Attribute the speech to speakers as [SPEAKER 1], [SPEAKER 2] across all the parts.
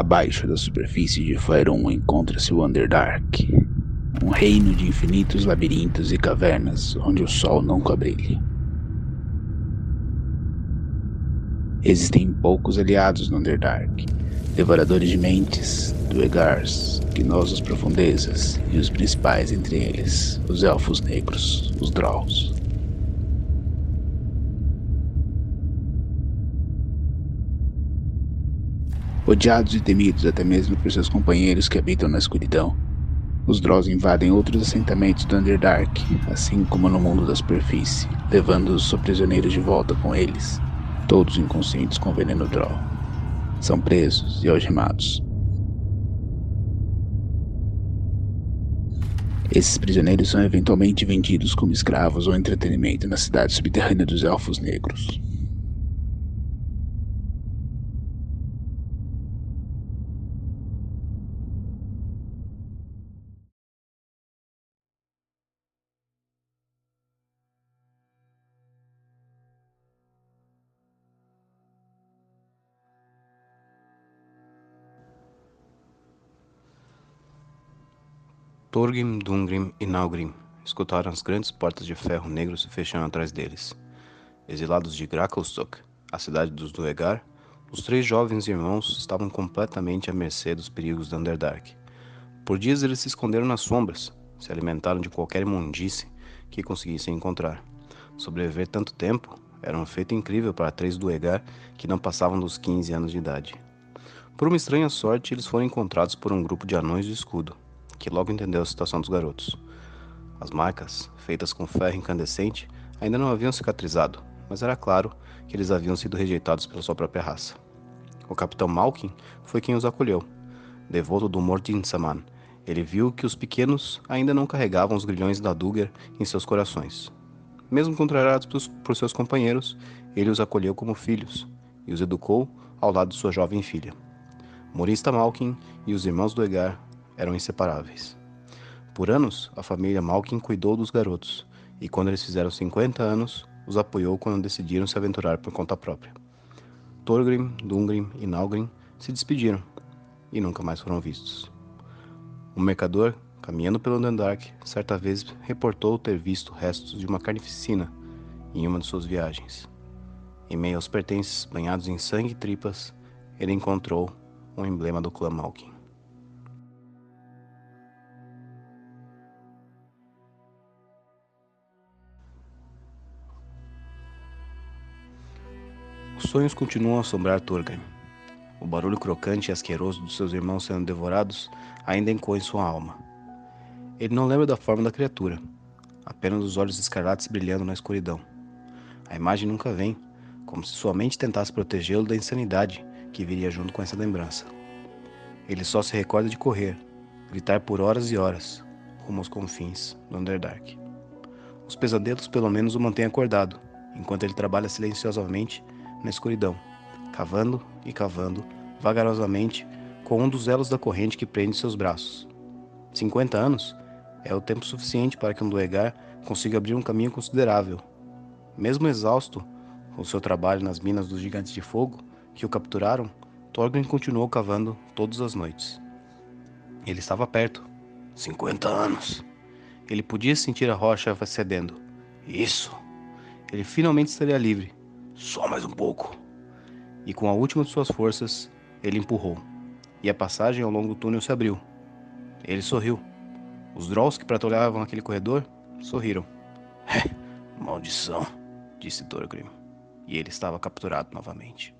[SPEAKER 1] Abaixo da superfície de Faerun encontra-se o Underdark, um reino de infinitos labirintos e cavernas onde o sol nunca brilha. Existem poucos aliados no Underdark, devoradores de mentes, duegars, gnosos profundezas e os principais entre eles, os elfos negros, os Drolls. Odiados e temidos até mesmo por seus companheiros que habitam na escuridão, os Drolls invadem outros assentamentos do Underdark, assim como no mundo da superfície, levando os prisioneiros de volta com eles, todos inconscientes com veneno Droll. São presos e algemados. Esses prisioneiros são eventualmente vendidos como escravos ou entretenimento na cidade subterrânea dos Elfos Negros.
[SPEAKER 2] Thorgrim, Dungrim e Naugrim escutaram as grandes portas de ferro negro se fechando atrás deles. Exilados de Grakelstok, a cidade dos Duegar, os três jovens irmãos estavam completamente à mercê dos perigos da Underdark. Por dias eles se esconderam nas sombras, se alimentaram de qualquer imundície que conseguissem encontrar. Sobreviver tanto tempo era um feito incrível para três Duegar que não passavam dos 15 anos de idade. Por uma estranha sorte, eles foram encontrados por um grupo de anões de escudo, que logo entendeu a situação dos garotos. As marcas, feitas com ferro incandescente, ainda não haviam cicatrizado, mas era claro que eles haviam sido rejeitados pela sua própria raça. O capitão Malkin foi quem os acolheu. Devoto do Mordin Saman, ele viu que os pequenos ainda não carregavam os grilhões da Dugger em seus corações. Mesmo contrariados por seus companheiros, ele os acolheu como filhos e os educou ao lado de sua jovem filha. Morista Malkin e os irmãos do Egar eram inseparáveis. Por anos, a família Malkin cuidou dos garotos, e quando eles fizeram 50 anos, os apoiou quando decidiram se aventurar por conta própria. Thorgrim, Dungrim e Naugrim se despediram e nunca mais foram vistos. Um mercador, caminhando pelo Dandark, certa vez reportou ter visto restos de uma carnificina em uma de suas viagens. Em meio aos pertences banhados em sangue e tripas, ele encontrou um emblema do clã Malkin. Os sonhos continuam a assombrar Turgan. O barulho crocante e asqueroso dos seus irmãos sendo devorados ainda encoe sua alma. Ele não lembra da forma da criatura, apenas os olhos escarlates brilhando na escuridão. A imagem nunca vem, como se sua mente tentasse protegê-lo da insanidade que viria junto com essa lembrança. Ele só se recorda de correr, gritar por horas e horas, rumo aos confins do Underdark. Os pesadelos pelo menos o mantêm acordado, enquanto ele trabalha silenciosamente na escuridão, cavando e cavando vagarosamente com um dos elos da corrente que prende seus braços. 50 anos é o tempo suficiente para que um duegar consiga abrir um caminho considerável. Mesmo exausto com seu trabalho nas minas dos gigantes de fogo que o capturaram, Thorgrim continuou cavando todas as noites. Ele estava perto. 50 anos. Ele podia sentir a rocha cedendo. Isso! Ele finalmente estaria livre só mais um pouco. E com a última de suas forças, ele empurrou. E a passagem ao longo do túnel se abriu. Ele sorriu. Os Drolls que patrulhavam aquele corredor sorriram. Maldição, disse Thorgrim. E ele estava capturado novamente.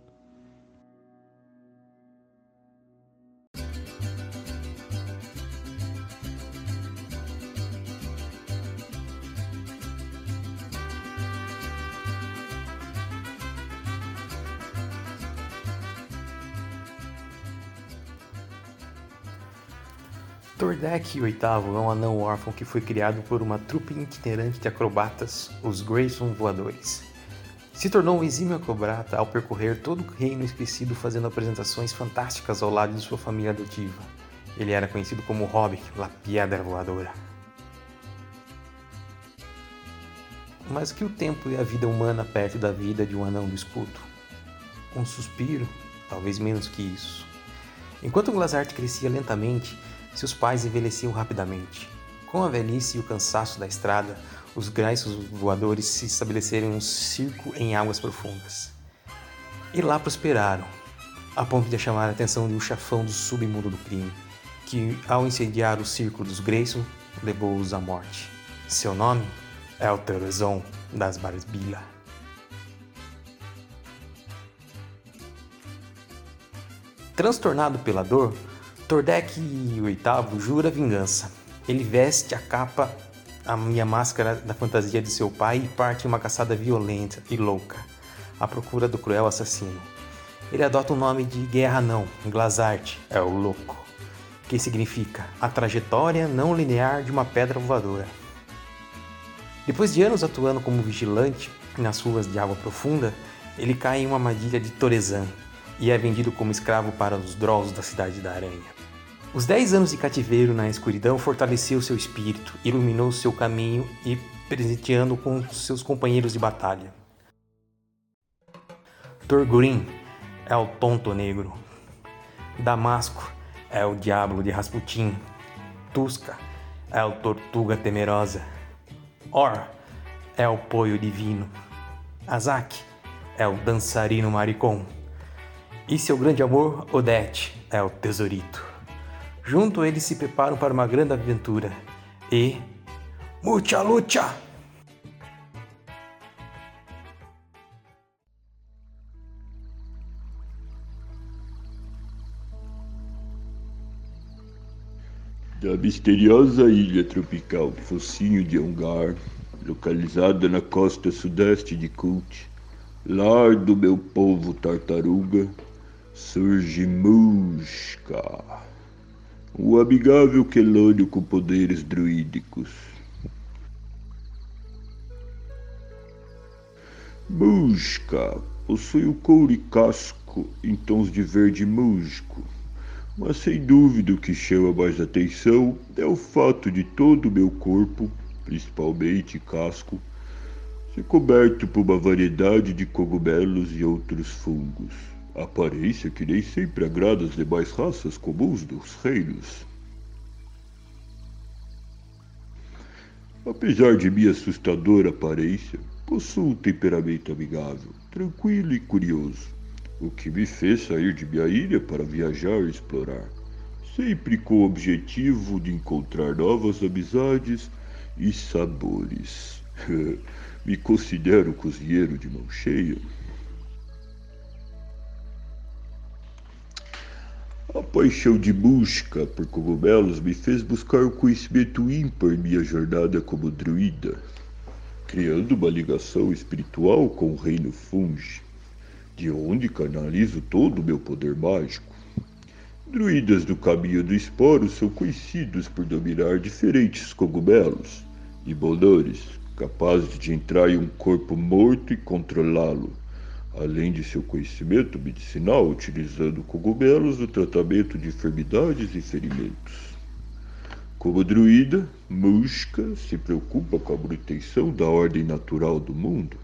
[SPEAKER 3] Tordek VIII é um anão órfão que foi criado por uma trupe itinerante de acrobatas, os Grayson Voadores. Se tornou um exímio acrobata ao percorrer todo o reino esquecido fazendo apresentações fantásticas ao lado de sua família adotiva. Ele era conhecido como Hobbit, La Piedra Voadora. Mas que o tempo e a vida humana perto da vida de um anão do escudo? Um suspiro, talvez menos que isso. Enquanto Glazart crescia lentamente, seus pais envelheciam rapidamente. Com a velhice e o cansaço da estrada, os graiços voadores se estabeleceram em um circo em águas profundas. E lá prosperaram, a ponto de chamar a atenção de um chafão do submundo do crime, que, ao incendiar o círculo dos Grayson, levou-os à morte. Seu nome é o Terazon das Barbila. Transtornado pela dor, Tordek VIII jura vingança. Ele veste a capa a minha máscara da fantasia de seu pai e parte em uma caçada violenta e louca, à procura do cruel assassino. Ele adota o nome de Guerra Não, Glazart, é o louco, que significa a trajetória não linear de uma pedra voadora. Depois de anos atuando como vigilante nas ruas de água profunda, ele cai em uma armadilha de Torezan, e é vendido como escravo para os Drolls da Cidade da Aranha. Os dez anos de cativeiro na escuridão fortaleceu seu espírito, iluminou seu caminho e presenteando com seus companheiros de batalha. Torgurin é o tonto negro. Damasco é o diabo de Rasputin. Tusca é o tortuga temerosa. Or é o poio divino. Azak é o dançarino maricom. E seu grande amor, Odete, é o tesourito. Junto eles se preparam para uma grande aventura e. Mucha lucha!
[SPEAKER 4] Da misteriosa ilha tropical Focinho de Ongar, localizada na costa sudeste de Kult, lar do meu povo tartaruga, surge Mushka, o amigável quelônio com poderes druídicos. Mushka possui o couro e casco em tons de verde musgo, mas sem dúvida o que chama mais atenção é o fato de todo o meu corpo, principalmente casco, ser coberto por uma variedade de cogumelos e outros fungos aparência que nem sempre agrada as demais raças comuns dos reinos. Apesar de minha assustadora aparência, possuo um temperamento amigável, tranquilo e curioso, o que me fez sair de minha ilha para viajar e explorar, sempre com o objetivo de encontrar novas amizades e sabores. me considero cozinheiro de mão cheia. A paixão de busca por cogumelos me fez buscar o conhecimento ímpar em minha jornada como druida, criando uma ligação espiritual com o reino Fungi, de onde canalizo todo o meu poder mágico. Druidas do caminho do esporo são conhecidos por dominar diferentes cogumelos e bolores, capazes de entrar em um corpo morto e controlá-lo além de seu conhecimento medicinal utilizando cogumelos no tratamento de enfermidades e ferimentos. Como druida, Mushka se preocupa com a manutenção da ordem natural do mundo.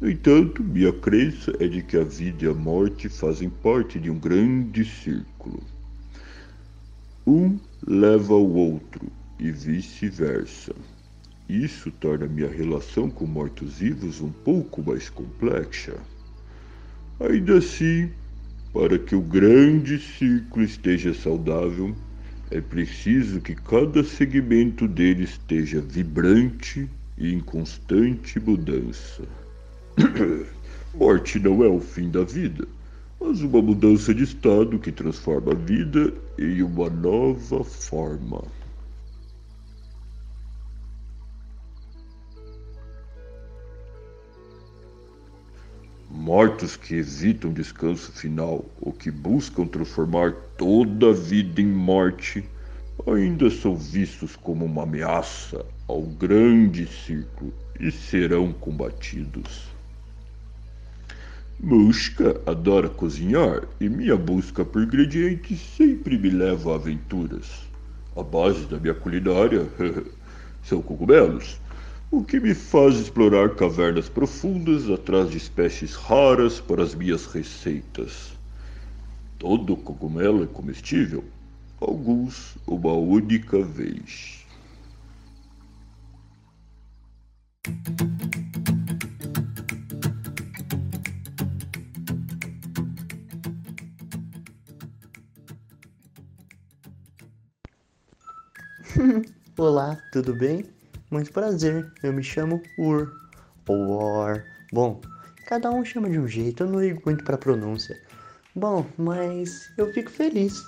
[SPEAKER 4] No entanto, minha crença é de que a vida e a morte fazem parte de um grande círculo. Um leva ao outro e vice-versa. Isso torna minha relação com mortos-vivos um pouco mais complexa. Ainda assim, para que o grande ciclo esteja saudável, é preciso que cada segmento dele esteja vibrante e em constante mudança. Morte não é o fim da vida, mas uma mudança de estado que transforma a vida em uma nova forma. Mortos que evitam descanso final ou que buscam transformar toda a vida em morte ainda são vistos como uma ameaça ao grande círculo e serão combatidos. Mushka adora cozinhar e minha busca por ingredientes sempre me leva a aventuras. A base da minha culinária são cogumelos o que me faz explorar cavernas profundas atrás de espécies raras para as minhas receitas. Todo cogumelo é comestível, alguns uma única vez.
[SPEAKER 5] Olá, tudo bem? Muito prazer, eu me chamo Ur, ou Or. Bom, cada um chama de um jeito, eu não ligo muito pra pronúncia. Bom, mas eu fico feliz.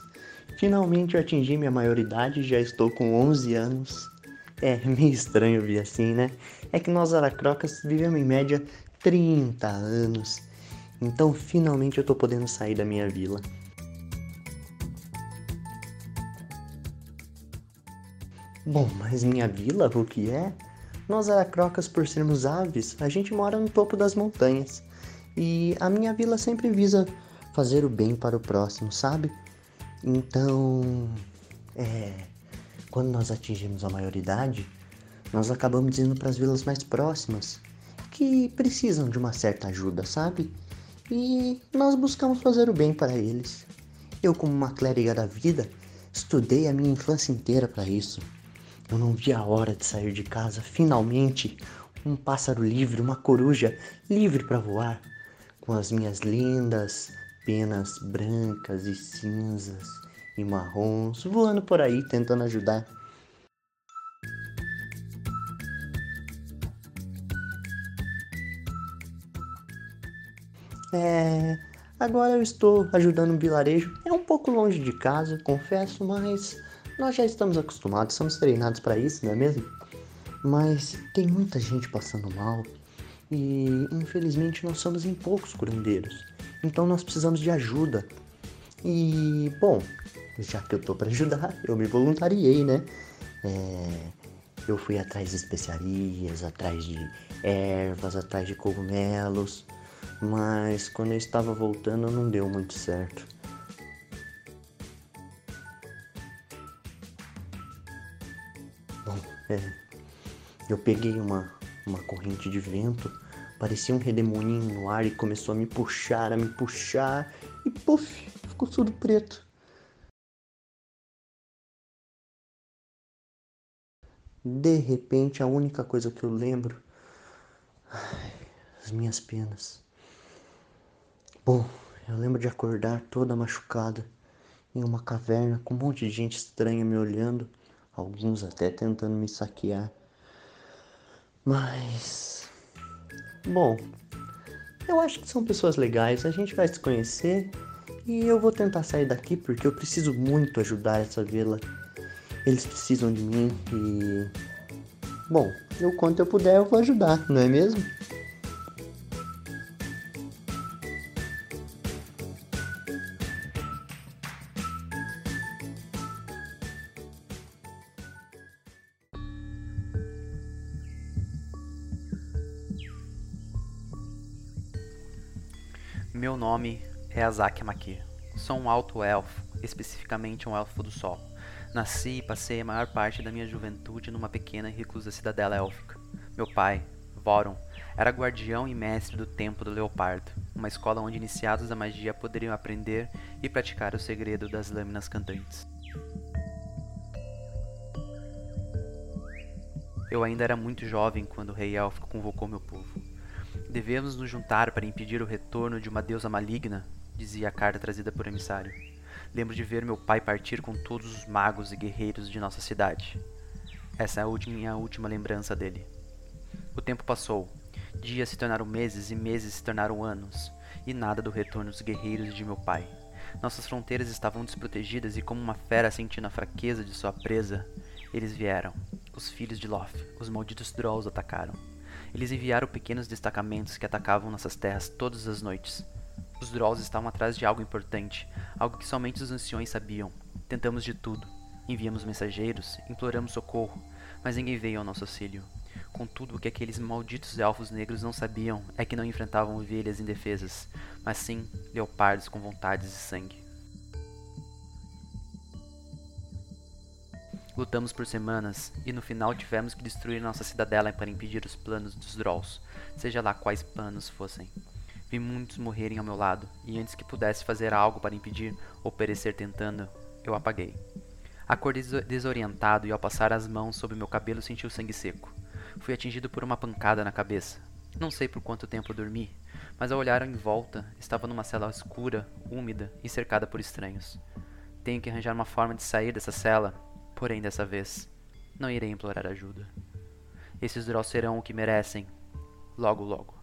[SPEAKER 5] Finalmente eu atingi minha maioridade, já estou com 11 anos. É meio estranho vir assim, né? É que nós aracrocas vivemos em média 30 anos. Então finalmente eu tô podendo sair da minha vila. Bom, mas minha vila, o que é? Nós aracrocas, por sermos aves, a gente mora no topo das montanhas. E a minha vila sempre visa fazer o bem para o próximo, sabe? Então, é, quando nós atingimos a maioridade, nós acabamos indo para as vilas mais próximas, que precisam de uma certa ajuda, sabe? E nós buscamos fazer o bem para eles. Eu, como uma clériga da vida, estudei a minha infância inteira para isso. Eu não vi a hora de sair de casa, finalmente, um pássaro livre, uma coruja livre para voar, com as minhas lindas penas brancas e cinzas e marrons voando por aí tentando ajudar. É, agora eu estou ajudando um vilarejo. É um pouco longe de casa, confesso, mas nós já estamos acostumados, somos treinados para isso, não é mesmo? Mas tem muita gente passando mal e infelizmente nós somos em poucos curandeiros. Então nós precisamos de ajuda. E bom, já que eu tô para ajudar, eu me voluntariei, né? É, eu fui atrás de especiarias, atrás de ervas, atrás de cogumelos, mas quando eu estava voltando não deu muito certo. É, eu peguei uma, uma corrente de vento, parecia um redemoinho no ar e começou a me puxar, a me puxar, e puf, ficou tudo preto. De repente, a única coisa que eu lembro. As minhas penas. Bom, eu lembro de acordar toda machucada em uma caverna com um monte de gente estranha me olhando, alguns até tentando me saquear. Mas. Bom, eu acho que são pessoas legais, a gente vai se conhecer e eu vou tentar sair daqui porque eu preciso muito ajudar essa vila. Eles precisam de mim e. Bom, eu quanto eu puder eu vou ajudar, não é mesmo?
[SPEAKER 6] Meu nome é Azak Maki. Sou um alto elfo, especificamente um elfo do sol. Nasci e passei a maior parte da minha juventude numa pequena e reclusa cidadela élfica. Meu pai, Voron, era guardião e mestre do Templo do Leopardo, uma escola onde iniciados da magia poderiam aprender e praticar o segredo das lâminas cantantes. Eu ainda era muito jovem quando o rei élfico convocou meu povo. Devemos nos juntar para impedir o retorno de uma deusa maligna, dizia a carta trazida por emissário. Lembro de ver meu pai partir com todos os magos e guerreiros de nossa cidade. Essa é a minha última lembrança dele. O tempo passou. Dias se tornaram meses e meses se tornaram anos, e nada do retorno dos guerreiros de meu pai. Nossas fronteiras estavam desprotegidas e, como uma fera sentindo a fraqueza de sua presa, eles vieram. Os filhos de Loth, os malditos Drolls atacaram. Eles enviaram pequenos destacamentos que atacavam nossas terras todas as noites. Os Drolls estavam atrás de algo importante, algo que somente os anciões sabiam. Tentamos de tudo. Enviamos mensageiros, imploramos socorro, mas ninguém veio ao nosso auxílio. Contudo, o que aqueles malditos elfos negros não sabiam é que não enfrentavam ovelhas indefesas, mas sim leopardos com vontades de sangue. Lutamos por semanas e no final tivemos que destruir nossa cidadela para impedir os planos dos Drolls, seja lá quais planos fossem. Vi muitos morrerem ao meu lado, e antes que pudesse fazer algo para impedir ou perecer tentando, eu apaguei. Acordei desorientado e ao passar as mãos sobre meu cabelo senti o sangue seco. Fui atingido por uma pancada na cabeça. Não sei por quanto tempo dormi, mas ao olhar em volta, estava numa cela escura, úmida e cercada por estranhos. Tenho que arranjar uma forma de sair dessa cela, porém dessa vez não irei implorar ajuda. Esses Drolls serão o que merecem, logo logo.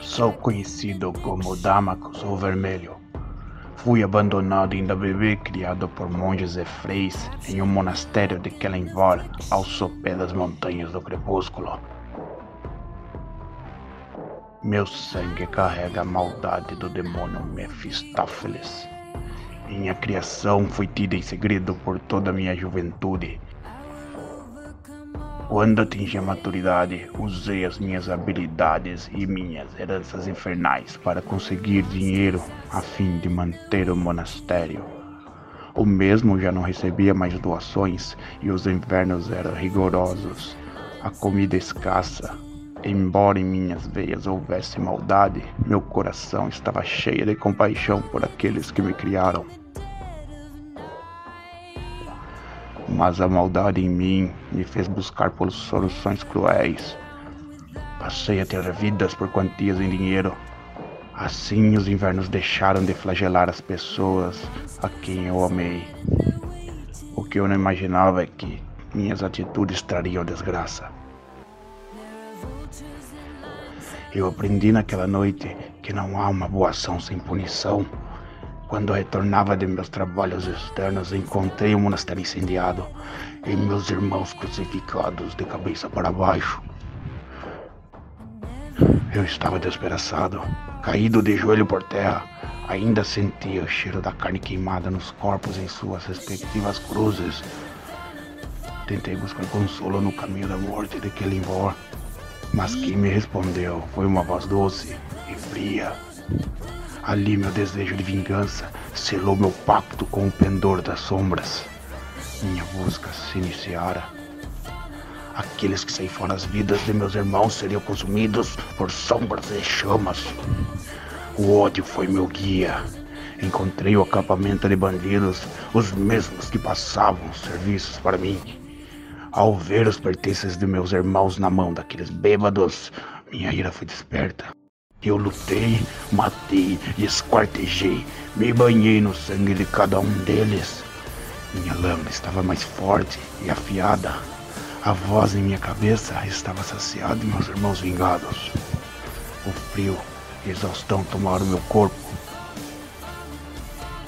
[SPEAKER 7] Sou conhecido como Damacos o Vermelho. Fui abandonado ainda bebê criado por monges e freis em um monastério de Kelenvar, ao sopé das montanhas do crepúsculo. Meu sangue carrega a maldade do demônio Mephistófeles. Minha criação foi tida em segredo por toda a minha juventude quando atingi a maturidade, usei as minhas habilidades e minhas heranças infernais para conseguir dinheiro a fim de manter o monastério. O mesmo já não recebia mais doações e os invernos eram rigorosos, a comida escassa. Embora em minhas veias houvesse maldade, meu coração estava cheio de compaixão por aqueles que me criaram. Mas a maldade em mim me fez buscar por soluções cruéis. Passei a ter vidas por quantias em dinheiro. Assim os invernos deixaram de flagelar as pessoas a quem eu amei. O que eu não imaginava é que minhas atitudes trariam desgraça. Eu aprendi naquela noite que não há uma boa ação sem punição. Quando retornava de meus trabalhos externos, encontrei o monastério incendiado e meus irmãos crucificados de cabeça para baixo. Eu estava despedaçado, caído de joelho por terra. Ainda sentia o cheiro da carne queimada nos corpos em suas respectivas cruzes. Tentei buscar consolo no caminho da morte de Kelinvor, mas quem me respondeu foi uma voz doce e fria. Ali meu desejo de vingança selou meu pacto com o pendor das sombras. Minha busca se iniciara. Aqueles que ceifaram as vidas de meus irmãos seriam consumidos por sombras e chamas. O ódio foi meu guia. Encontrei o acampamento de bandidos, os mesmos que passavam serviços para mim. Ao ver os pertences de meus irmãos na mão daqueles bêbados, minha ira foi desperta. Eu lutei, matei esquartejei. Me banhei no sangue de cada um deles. Minha lâmina estava mais forte e afiada. A voz em minha cabeça estava saciada e meus irmãos vingados. O frio e exaustão tomaram meu corpo.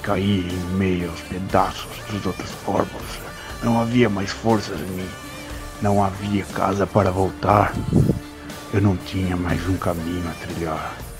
[SPEAKER 7] Caí em meio aos pedaços dos outros corpos. Não havia mais forças em mim. Não havia casa para voltar. Eu não tinha mais um caminho a trilhar.